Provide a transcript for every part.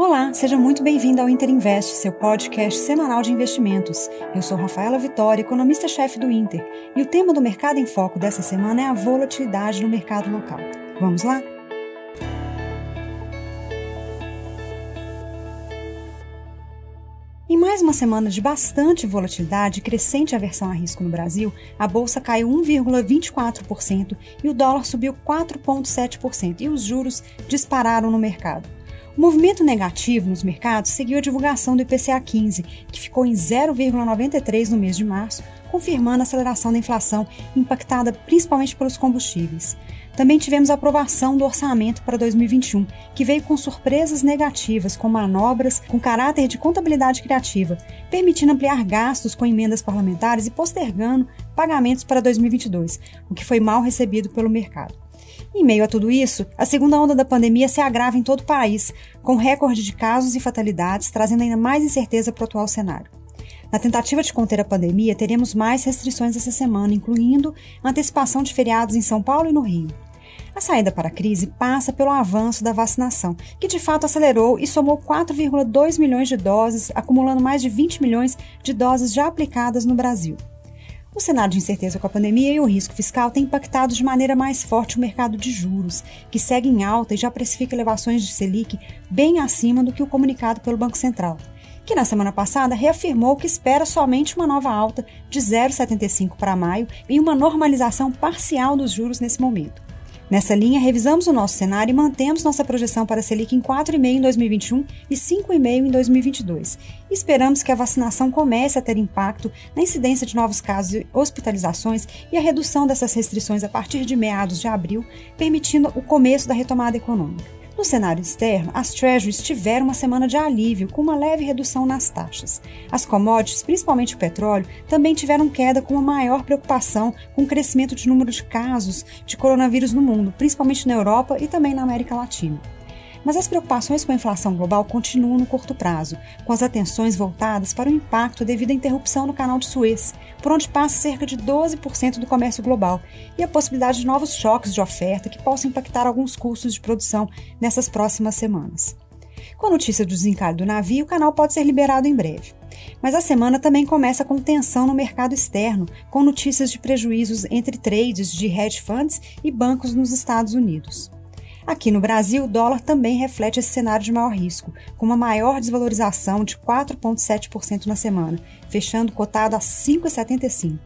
Olá, seja muito bem-vindo ao Inter Invest, seu podcast semanal de investimentos. Eu sou Rafaela Vitória, economista-chefe do Inter, e o tema do Mercado em Foco dessa semana é a volatilidade no mercado local. Vamos lá? Em mais uma semana de bastante volatilidade e crescente aversão a risco no Brasil, a bolsa caiu 1,24% e o dólar subiu 4,7% e os juros dispararam no mercado. O movimento negativo nos mercados seguiu a divulgação do IPCA 15, que ficou em 0,93 no mês de março, confirmando a aceleração da inflação impactada principalmente pelos combustíveis. Também tivemos a aprovação do orçamento para 2021, que veio com surpresas negativas, com manobras com caráter de contabilidade criativa, permitindo ampliar gastos com emendas parlamentares e postergando pagamentos para 2022, o que foi mal recebido pelo mercado. Em meio a tudo isso, a segunda onda da pandemia se agrava em todo o país, com recorde de casos e fatalidades, trazendo ainda mais incerteza para o atual cenário. Na tentativa de conter a pandemia, teremos mais restrições essa semana, incluindo antecipação de feriados em São Paulo e no Rio. A saída para a crise passa pelo avanço da vacinação, que de fato acelerou e somou 4,2 milhões de doses, acumulando mais de 20 milhões de doses já aplicadas no Brasil. O cenário de incerteza com a pandemia e o risco fiscal tem impactado de maneira mais forte o mercado de juros, que segue em alta e já precifica elevações de Selic bem acima do que o comunicado pelo Banco Central, que na semana passada reafirmou que espera somente uma nova alta de 0,75 para maio e uma normalização parcial dos juros nesse momento. Nessa linha, revisamos o nosso cenário e mantemos nossa projeção para a Selic em 4,5% em 2021 e 5,5% em 2022. Esperamos que a vacinação comece a ter impacto na incidência de novos casos e hospitalizações e a redução dessas restrições a partir de meados de abril, permitindo o começo da retomada econômica. No cenário externo, as Treasuries tiveram uma semana de alívio, com uma leve redução nas taxas. As commodities, principalmente o petróleo, também tiveram queda com uma maior preocupação com o crescimento de número de casos de coronavírus no mundo, principalmente na Europa e também na América Latina. Mas as preocupações com a inflação global continuam no curto prazo, com as atenções voltadas para o impacto devido à interrupção no canal de Suez, por onde passa cerca de 12% do comércio global, e a possibilidade de novos choques de oferta que possam impactar alguns custos de produção nessas próximas semanas. Com a notícia do desencalhe do navio, o canal pode ser liberado em breve. Mas a semana também começa com tensão no mercado externo, com notícias de prejuízos entre trades de hedge funds e bancos nos Estados Unidos. Aqui no Brasil, o dólar também reflete esse cenário de maior risco, com uma maior desvalorização de 4,7% na semana, fechando cotado a 5,75.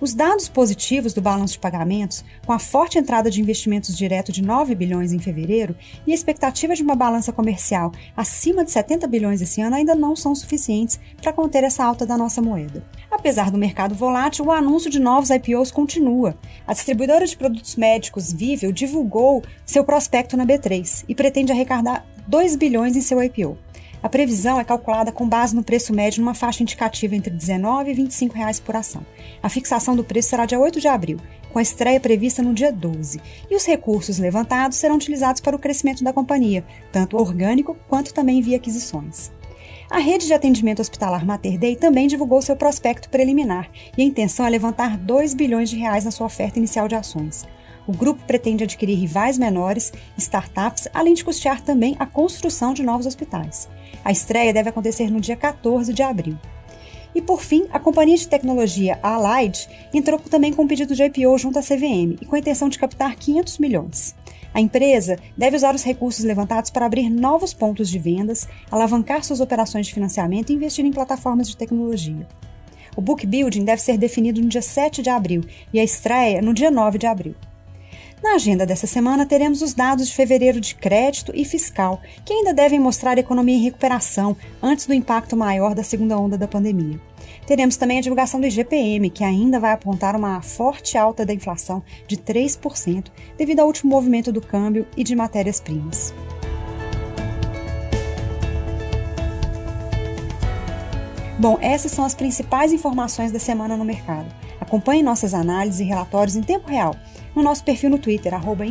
Os dados positivos do balanço de pagamentos, com a forte entrada de investimentos diretos de 9 bilhões em fevereiro e a expectativa de uma balança comercial acima de 70 bilhões esse ano, ainda não são suficientes para conter essa alta da nossa moeda. Apesar do mercado volátil, o anúncio de novos IPOs continua. A distribuidora de produtos médicos Vivel divulgou seu prospecto na B3 e pretende arrecadar 2 bilhões em seu IPO. A previsão é calculada com base no preço médio numa faixa indicativa entre R$ 19 e 25 reais por ação. A fixação do preço será dia 8 de abril, com a estreia prevista no dia 12. E os recursos levantados serão utilizados para o crescimento da companhia, tanto orgânico quanto também via aquisições. A rede de atendimento hospitalar Mater Dei também divulgou seu prospecto preliminar e a intenção é levantar 2 bilhões de reais na sua oferta inicial de ações. O grupo pretende adquirir rivais menores, startups, além de custear também a construção de novos hospitais. A estreia deve acontecer no dia 14 de abril. E por fim, a companhia de tecnologia Allied entrou também com um pedido de IPO junto à CVM e com a intenção de captar 500 milhões. A empresa deve usar os recursos levantados para abrir novos pontos de vendas, alavancar suas operações de financiamento e investir em plataformas de tecnologia. O book building deve ser definido no dia 7 de abril e a estreia no dia 9 de abril. Na agenda dessa semana, teremos os dados de fevereiro de crédito e fiscal, que ainda devem mostrar a economia em recuperação antes do impacto maior da segunda onda da pandemia. Teremos também a divulgação do IGPM, que ainda vai apontar uma forte alta da inflação de 3%, devido ao último movimento do câmbio e de matérias-primas. Bom, essas são as principais informações da semana no mercado. Acompanhe nossas análises e relatórios em tempo real no nosso perfil no Twitter, arroba.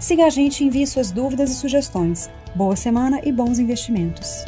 Siga a gente e envie suas dúvidas e sugestões. Boa semana e bons investimentos!